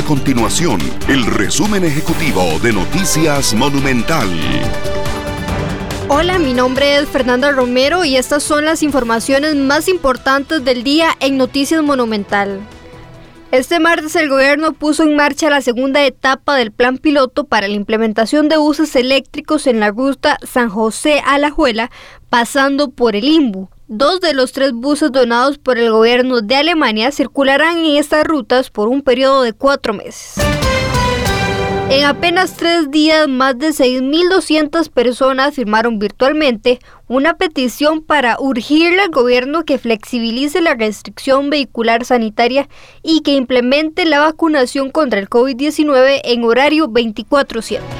A continuación, el resumen ejecutivo de Noticias Monumental. Hola, mi nombre es Fernanda Romero y estas son las informaciones más importantes del día en Noticias Monumental. Este martes el gobierno puso en marcha la segunda etapa del plan piloto para la implementación de buses eléctricos en la ruta San José a La Juela, pasando por el Imbu. Dos de los tres buses donados por el gobierno de Alemania circularán en estas rutas por un periodo de cuatro meses. En apenas tres días, más de 6.200 personas firmaron virtualmente una petición para urgirle al gobierno que flexibilice la restricción vehicular sanitaria y que implemente la vacunación contra el COVID-19 en horario 24/7.